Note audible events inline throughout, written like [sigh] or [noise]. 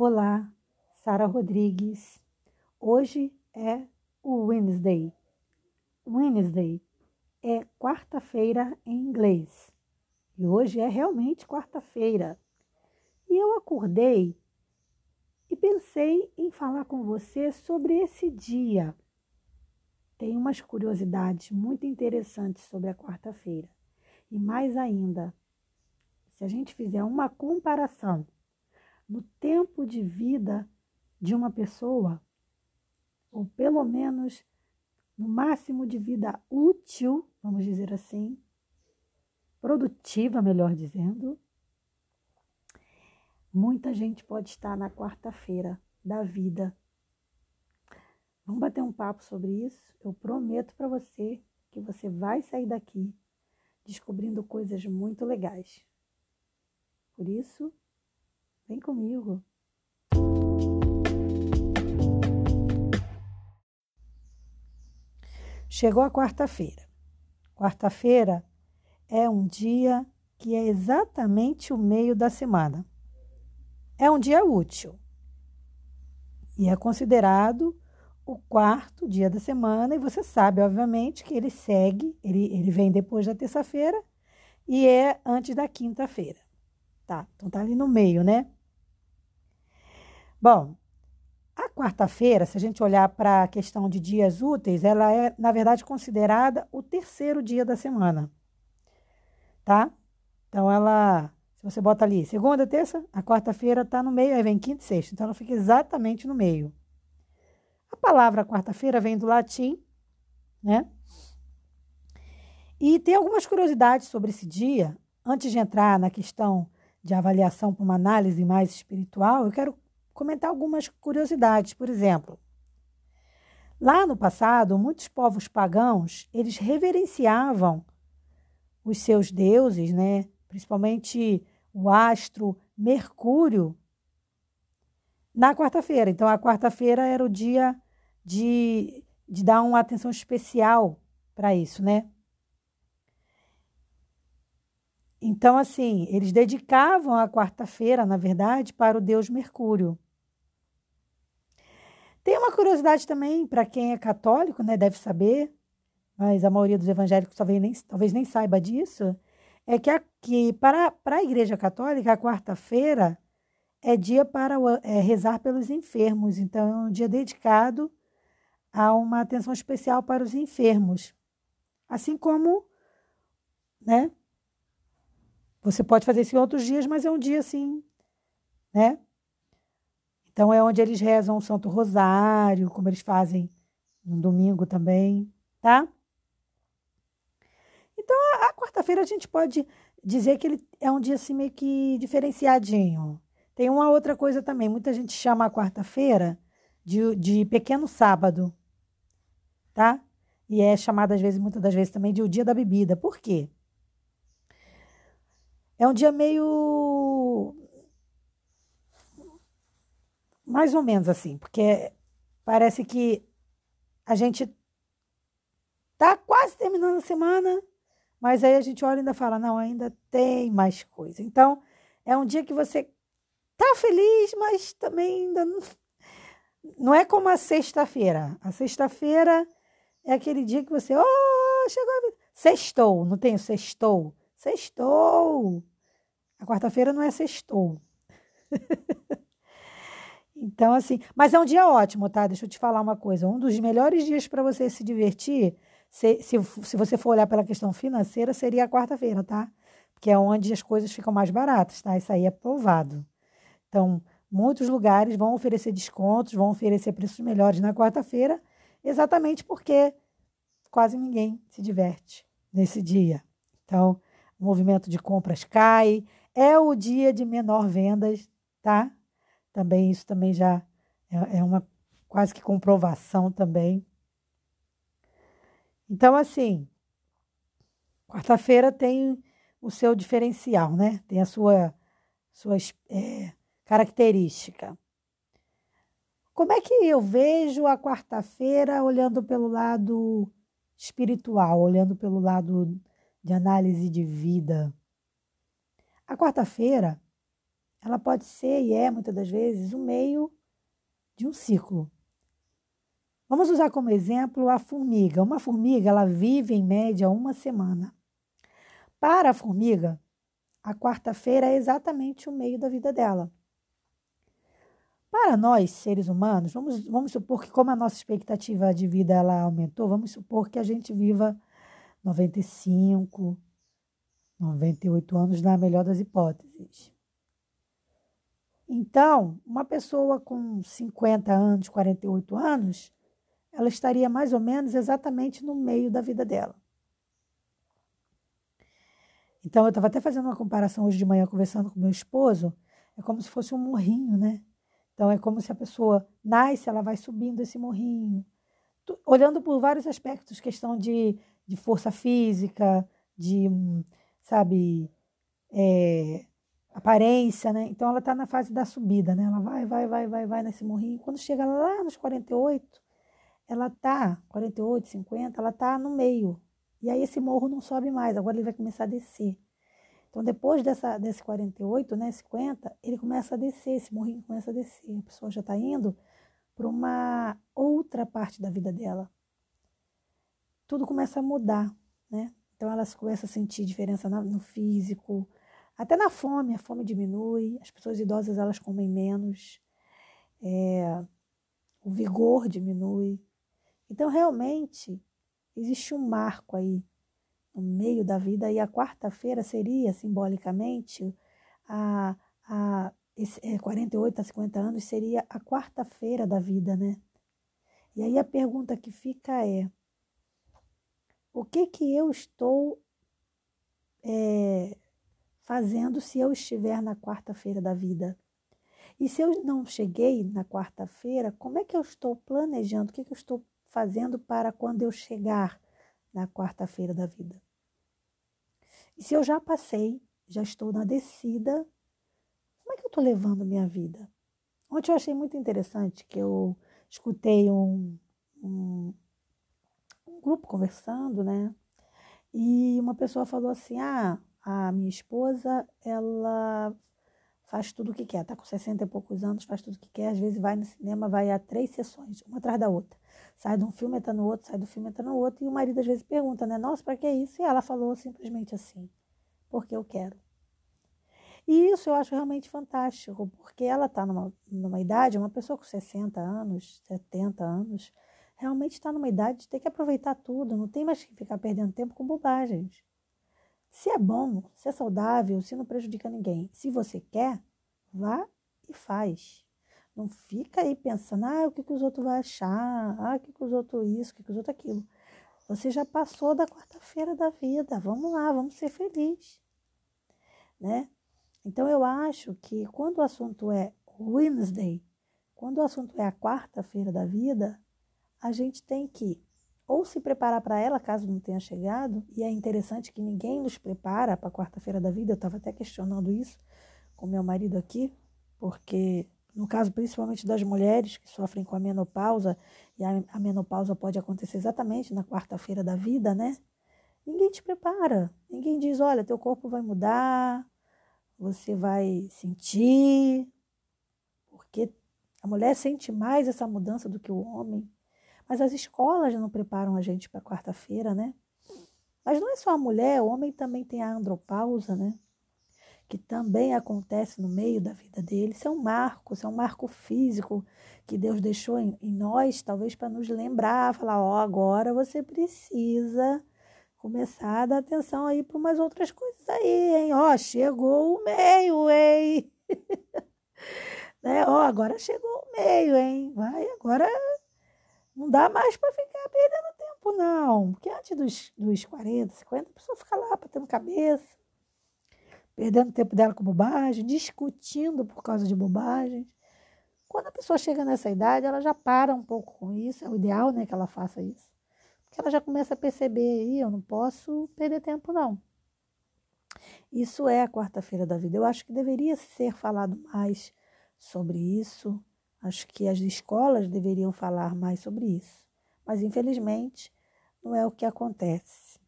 Olá, Sara Rodrigues. Hoje é o Wednesday. Wednesday é quarta-feira em inglês. E hoje é realmente quarta-feira. E eu acordei e pensei em falar com você sobre esse dia. Tem umas curiosidades muito interessantes sobre a quarta-feira. E mais ainda, se a gente fizer uma comparação no tempo de vida de uma pessoa, ou pelo menos no máximo de vida útil, vamos dizer assim, produtiva, melhor dizendo, muita gente pode estar na quarta-feira da vida. Vamos bater um papo sobre isso? Eu prometo para você que você vai sair daqui descobrindo coisas muito legais. Por isso, Vem comigo. Chegou a quarta-feira. Quarta-feira é um dia que é exatamente o meio da semana. É um dia útil e é considerado o quarto dia da semana. E você sabe, obviamente, que ele segue, ele, ele vem depois da terça-feira e é antes da quinta-feira. Tá, então tá ali no meio, né? Bom, a quarta-feira, se a gente olhar para a questão de dias úteis, ela é, na verdade, considerada o terceiro dia da semana. Tá? Então, ela, se você bota ali segunda, terça, a quarta-feira está no meio, aí vem quinta e sexta. Então, ela fica exatamente no meio. A palavra quarta-feira vem do latim, né? E tem algumas curiosidades sobre esse dia. Antes de entrar na questão de avaliação para uma análise mais espiritual, eu quero comentar algumas curiosidades. Por exemplo, lá no passado, muitos povos pagãos, eles reverenciavam os seus deuses, né? principalmente o astro Mercúrio, na quarta-feira. Então, a quarta-feira era o dia de, de dar uma atenção especial para isso, né? Então, assim, eles dedicavam a quarta-feira, na verdade, para o deus Mercúrio. Tem uma curiosidade também para quem é católico, né, deve saber, mas a maioria dos evangélicos talvez nem, talvez nem saiba disso, é que, a, que para, para a Igreja Católica, a quarta-feira é dia para é, rezar pelos enfermos. Então, é um dia dedicado a uma atenção especial para os enfermos. Assim como, né? Você pode fazer isso em outros dias, mas é um dia assim, né? Então é onde eles rezam o Santo Rosário, como eles fazem no domingo também, tá? Então a, a quarta-feira a gente pode dizer que ele é um dia assim meio que diferenciadinho. Tem uma outra coisa também, muita gente chama a quarta-feira de, de pequeno sábado, tá? E é chamada às vezes, muitas das vezes também de o dia da bebida. Por quê? É um dia meio mais ou menos assim, porque parece que a gente tá quase terminando a semana, mas aí a gente olha e ainda fala, não, ainda tem mais coisa. Então, é um dia que você tá feliz, mas também ainda não, não é como a sexta-feira. A sexta-feira é aquele dia que você, oh, chegou a sextou, não tem sextou. Sextou. A quarta-feira não é sextou. [laughs] Então, assim, mas é um dia ótimo, tá? Deixa eu te falar uma coisa. Um dos melhores dias para você se divertir, se, se, se você for olhar pela questão financeira, seria a quarta-feira, tá? Porque é onde as coisas ficam mais baratas, tá? Isso aí é provado. Então, muitos lugares vão oferecer descontos, vão oferecer preços melhores na quarta-feira, exatamente porque quase ninguém se diverte nesse dia. Então, o movimento de compras cai, é o dia de menor vendas, tá? Também isso também já é, é uma quase que comprovação também. Então, assim, quarta-feira tem o seu diferencial, né? Tem a sua, sua é, característica. Como é que eu vejo a quarta-feira olhando pelo lado espiritual, olhando pelo lado de análise de vida? A quarta-feira ela pode ser e é muitas das vezes o meio de um ciclo. Vamos usar como exemplo a formiga. Uma formiga ela vive em média uma semana. Para a formiga, a quarta-feira é exatamente o meio da vida dela. Para nós, seres humanos, vamos, vamos supor que, como a nossa expectativa de vida ela aumentou, vamos supor que a gente viva 95, 98 anos, na melhor das hipóteses. Então, uma pessoa com 50 anos, 48 anos, ela estaria mais ou menos exatamente no meio da vida dela. Então, eu estava até fazendo uma comparação hoje de manhã, conversando com meu esposo, é como se fosse um morrinho, né? Então, é como se a pessoa nasce, ela vai subindo esse morrinho, olhando por vários aspectos, questão de, de força física, de, sabe, é, aparência, né? Então, ela está na fase da subida, né? Ela vai, vai, vai, vai, vai nesse morrinho. Quando chega lá nos 48, ela tá, 48, 50, ela tá no meio. E aí esse morro não sobe mais, agora ele vai começar a descer. Então, depois dessa, desse 48, né, 50, ele começa a descer, esse morrinho começa a descer. A pessoa já está indo para uma outra parte da vida dela. Tudo começa a mudar, né? Então, elas começam a sentir diferença no físico, até na fome. A fome diminui, as pessoas idosas elas comem menos, é, o vigor diminui. Então, realmente, existe um marco aí no meio da vida, e a quarta-feira seria, simbolicamente, a, a esse, é, 48 a 50 anos seria a quarta-feira da vida, né? E aí a pergunta que fica é: o que que eu estou é, fazendo se eu estiver na quarta-feira da vida? E se eu não cheguei na quarta-feira, como é que eu estou planejando? O que, que eu estou fazendo para quando eu chegar na quarta-feira da vida? E se eu já passei, já estou na descida, como é que eu estou levando minha vida? Ontem eu achei muito interessante que eu escutei um, um, um grupo conversando, né? E uma pessoa falou assim: Ah, a minha esposa, ela faz tudo o que quer, tá com 60 e poucos anos, faz tudo o que quer, às vezes vai no cinema, vai a três sessões, uma atrás da outra. Sai de um filme, entra no outro, sai do filme, entra no outro, e o marido às vezes pergunta, né, nossa, para que isso? E ela falou simplesmente assim, porque eu quero. E isso eu acho realmente fantástico, porque ela está numa, numa idade, uma pessoa com 60 anos, 70 anos, realmente está numa idade de ter que aproveitar tudo, não tem mais que ficar perdendo tempo com bobagens. Se é bom, se é saudável, se não prejudica ninguém, se você quer, vá e faz. Não fica aí pensando, ah, o que, que os outros vão achar, ah, o que, que os outros isso, o que, que os outros aquilo. Você já passou da quarta-feira da vida, vamos lá, vamos ser felizes, né? Então eu acho que quando o assunto é Wednesday, quando o assunto é a quarta-feira da vida, a gente tem que ou se preparar para ela caso não tenha chegado, e é interessante que ninguém nos prepara para a quarta-feira da vida, eu estava até questionando isso com meu marido aqui, porque no caso principalmente das mulheres que sofrem com a menopausa, e a, a menopausa pode acontecer exatamente na quarta-feira da vida, né? Ninguém te prepara, ninguém diz, olha, teu corpo vai mudar, você vai sentir, porque a mulher sente mais essa mudança do que o homem. Mas as escolas não preparam a gente para quarta-feira, né? Mas não é só a mulher, o homem também tem a andropausa, né? Que também acontece no meio da vida dele. Isso é um marco, isso é um marco físico que Deus deixou em, em nós, talvez para nos lembrar, falar: ó, oh, agora você precisa começar a dar atenção aí para umas outras coisas aí, hein? Ó, oh, chegou o meio, hein? [laughs] né? Ó, oh, agora chegou o meio, hein? Vai, agora não dá mais para ficar perdendo tempo, não. Porque antes dos, dos 40, 50, a pessoa fica lá batendo cabeça, perdendo tempo dela com bobagem, discutindo por causa de bobagens. Quando a pessoa chega nessa idade, ela já para um pouco com isso. É o ideal, né, que ela faça isso. Porque ela já começa a perceber aí, eu não posso perder tempo, não. Isso é a quarta-feira da vida. Eu acho que deveria ser falado mais sobre isso Acho que as escolas deveriam falar mais sobre isso, mas infelizmente não é o que acontece.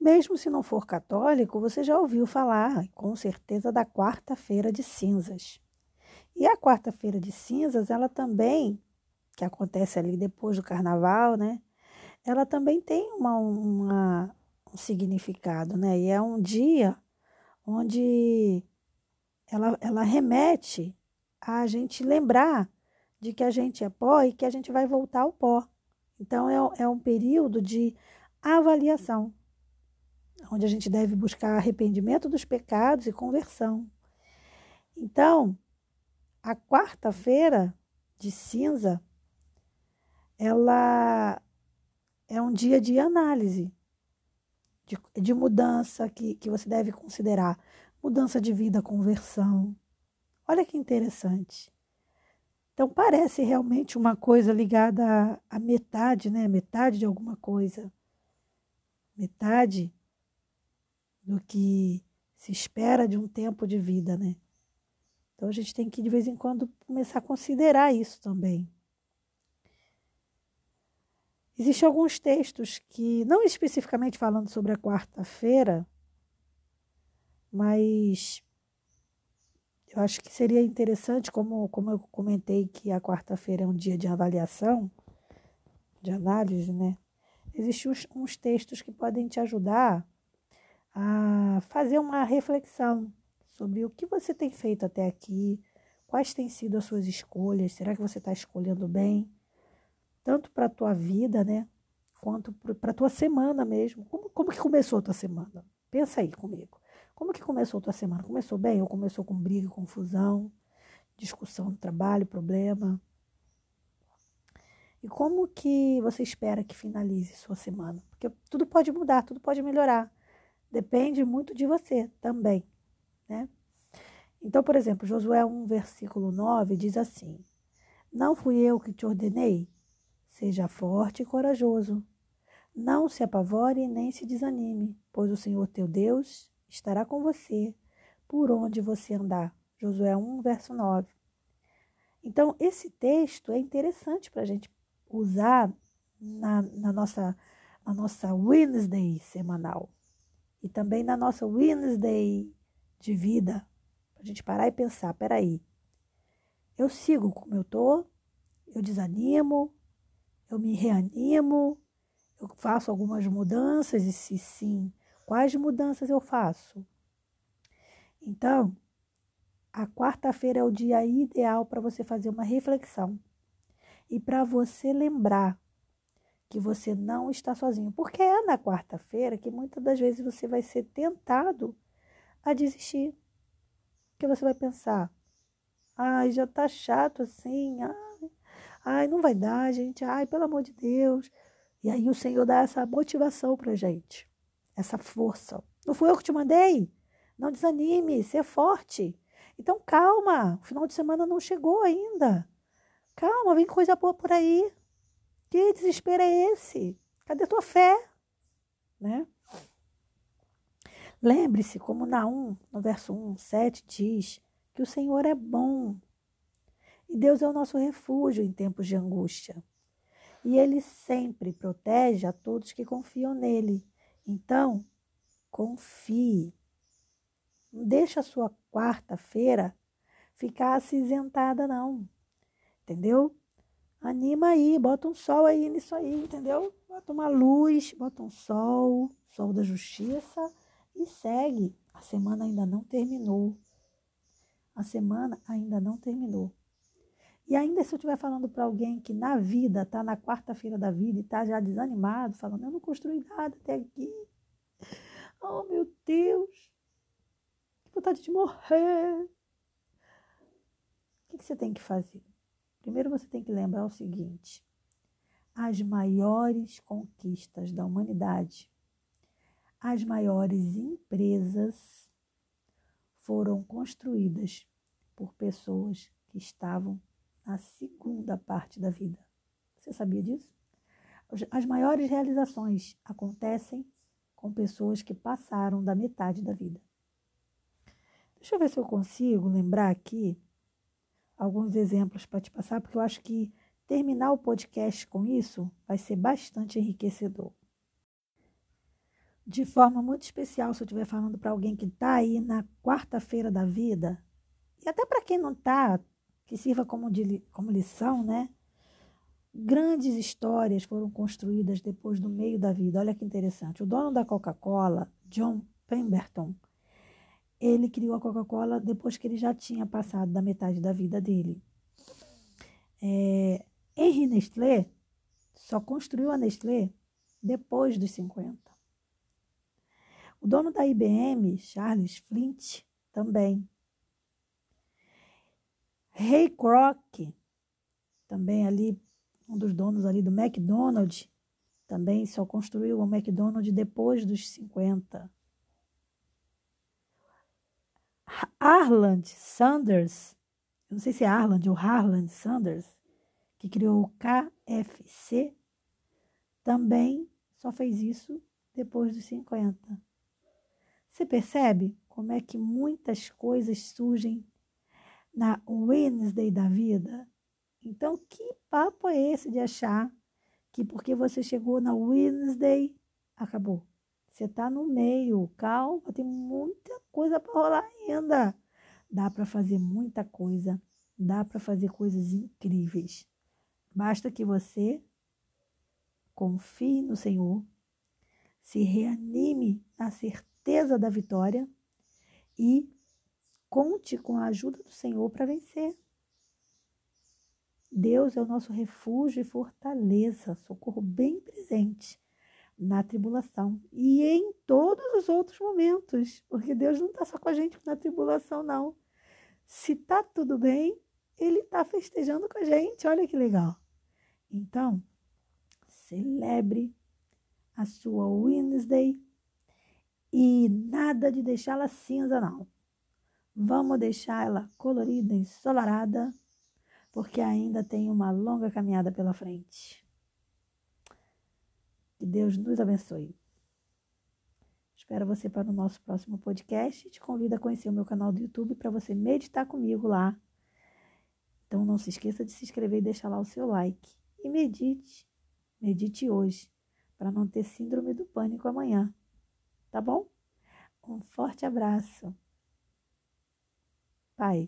Mesmo se não for católico, você já ouviu falar, com certeza, da quarta-feira de cinzas. E a quarta-feira de cinzas, ela também, que acontece ali depois do carnaval, né? Ela também tem uma, uma um significado, né? E é um dia onde ela, ela remete a gente lembrar de que a gente é pó e que a gente vai voltar ao pó. Então, é, é um período de avaliação, onde a gente deve buscar arrependimento dos pecados e conversão. Então, a quarta-feira de cinza, ela é um dia de análise, de, de mudança que, que você deve considerar. Mudança de vida, conversão. Olha que interessante. Então, parece realmente uma coisa ligada à, metade, né? Metade de alguma coisa. Metade do que se espera de um tempo de vida, né? Então, a gente tem que, de vez em quando, começar a considerar isso também. Existem alguns textos que, não especificamente falando sobre a quarta-feira, mas eu acho que seria interessante, como, como eu comentei que a quarta-feira é um dia de avaliação, de análise, né? Existem uns, uns textos que podem te ajudar a fazer uma reflexão sobre o que você tem feito até aqui, quais têm sido as suas escolhas, será que você está escolhendo bem? Tanto para a tua vida, né? Quanto para a tua semana mesmo. Como, como que começou a tua semana? Pensa aí comigo. Como que começou a tua semana? Começou bem ou começou com briga, confusão, discussão no trabalho, problema? E como que você espera que finalize sua semana? Porque tudo pode mudar, tudo pode melhorar. Depende muito de você também, né? Então, por exemplo, Josué 1, versículo 9 diz assim: Não fui eu que te ordenei? Seja forte e corajoso. Não se apavore nem se desanime, pois o Senhor teu Deus estará com você por onde você andar. Josué 1, verso 9. Então, esse texto é interessante para a gente usar na, na, nossa, na nossa Wednesday semanal e também na nossa Wednesday de vida, para a gente parar e pensar: peraí, eu sigo como eu estou, eu desanimo, eu me reanimo, eu faço algumas mudanças e se sim, Quais mudanças eu faço? Então, a quarta-feira é o dia ideal para você fazer uma reflexão e para você lembrar que você não está sozinho, porque é na quarta-feira que muitas das vezes você vai ser tentado a desistir. Que você vai pensar: "Ai, já tá chato assim. Ai, ai, não vai dar, gente. Ai, pelo amor de Deus". E aí o Senhor dá essa motivação para gente essa força. Não fui eu que te mandei. Não desanime, ser forte. Então calma, o final de semana não chegou ainda. Calma, vem coisa boa por aí. Que desespero é esse? Cadê tua fé? Né? Lembre-se, como Naum, no verso 1, 7, diz que o Senhor é bom. E Deus é o nosso refúgio em tempos de angústia. E Ele sempre protege a todos que confiam nele. Então, confie. Não deixa a sua quarta-feira ficar acinzentada, não. Entendeu? Anima aí, bota um sol aí nisso aí, entendeu? Bota uma luz, bota um sol, sol da justiça e segue. A semana ainda não terminou. A semana ainda não terminou. E ainda se eu estiver falando para alguém que na vida, está na quarta-feira da vida e está já desanimado, falando, eu não construí nada até aqui. Oh, meu Deus. Que vontade de morrer. O que você tem que fazer? Primeiro você tem que lembrar o seguinte: as maiores conquistas da humanidade, as maiores empresas foram construídas por pessoas que estavam na segunda parte da vida. Você sabia disso? As maiores realizações acontecem com pessoas que passaram da metade da vida. Deixa eu ver se eu consigo lembrar aqui alguns exemplos para te passar, porque eu acho que terminar o podcast com isso vai ser bastante enriquecedor. de forma muito especial se eu estiver falando para alguém que está aí na quarta-feira da vida, e até para quem não está, que sirva como, de, como lição, né? Grandes histórias foram construídas depois do meio da vida. Olha que interessante. O dono da Coca-Cola, John Pemberton, ele criou a Coca-Cola depois que ele já tinha passado da metade da vida dele. É, Henry Nestlé só construiu a Nestlé depois dos 50. O dono da IBM, Charles Flint, também. Ray Kroc, também ali, um dos donos ali do McDonald's, também só construiu o McDonald's depois dos 50. Arland Sanders, eu não sei se é Arland ou Harland Sanders, que criou o KFC, também só fez isso depois dos 50. Você percebe como é que muitas coisas surgem na Wednesday da vida? Então, que papo é esse de achar que porque você chegou na Wednesday, acabou? Você está no meio, calma, tem muita coisa para rolar ainda. Dá para fazer muita coisa, dá para fazer coisas incríveis. Basta que você confie no Senhor, se reanime na certeza da vitória e conte com a ajuda do Senhor para vencer. Deus é o nosso refúgio e fortaleza, socorro bem presente na tribulação e em todos os outros momentos, porque Deus não está só com a gente na tribulação, não. Se está tudo bem, Ele está festejando com a gente, olha que legal. Então, celebre a sua Wednesday e nada de deixá-la cinza, não. Vamos deixar ela colorida, ensolarada, porque ainda tem uma longa caminhada pela frente. Que Deus nos abençoe. Espero você para o nosso próximo podcast. Te convido a conhecer o meu canal do YouTube para você meditar comigo lá. Então não se esqueça de se inscrever e deixar lá o seu like. E medite, medite hoje, para não ter síndrome do pânico amanhã. Tá bom? Um forte abraço. Paz.